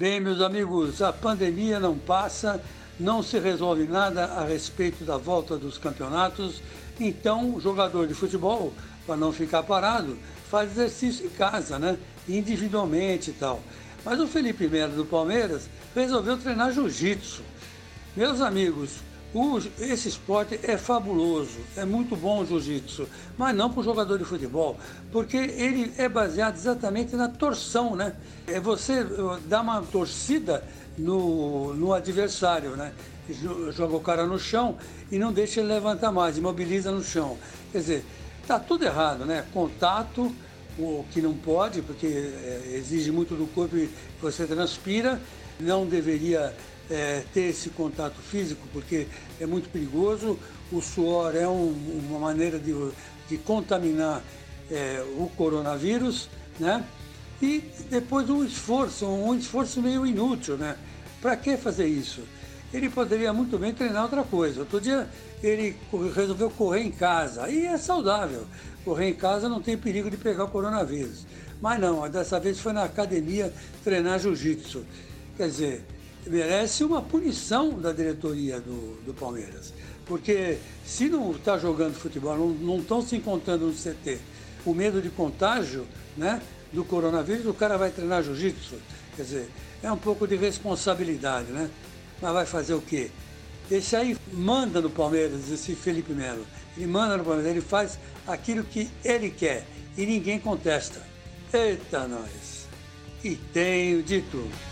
Bem, meus amigos, a pandemia não passa, não se resolve nada a respeito da volta dos campeonatos, então o jogador de futebol, para não ficar parado, faz exercício em casa, né? Individualmente e tal. Mas o Felipe Melo do Palmeiras resolveu treinar jiu-jitsu. Meus amigos, o, esse esporte é fabuloso, é muito bom o jiu-jitsu, mas não para o jogador de futebol, porque ele é baseado exatamente na torção, né? É você dar uma torcida no, no adversário, né? Joga o cara no chão e não deixa ele levantar mais, imobiliza no chão. Quer dizer, tá tudo errado, né? Contato, o que não pode, porque é, exige muito do corpo e você transpira, não deveria é, ter esse contato físico, porque é muito perigoso. O suor é um, uma maneira de, de contaminar é, o coronavírus, né? E depois um esforço, um esforço meio inútil, né? Para que fazer isso? Ele poderia muito bem treinar outra coisa. Outro dia ele resolveu correr em casa. Aí é saudável. Correr em casa não tem perigo de pegar o coronavírus. Mas não, dessa vez foi na academia treinar jiu-jitsu. Quer dizer, merece uma punição da diretoria do, do Palmeiras. Porque se não está jogando futebol, não estão se encontrando no CT, o medo de contágio né, do coronavírus, o cara vai treinar jiu-jitsu. Quer dizer, é um pouco de responsabilidade, né? Mas vai fazer o quê? Esse aí manda no Palmeiras, esse Felipe Melo. Ele manda no Palmeiras, ele faz aquilo que ele quer e ninguém contesta. Eita, nós! E tenho de tudo.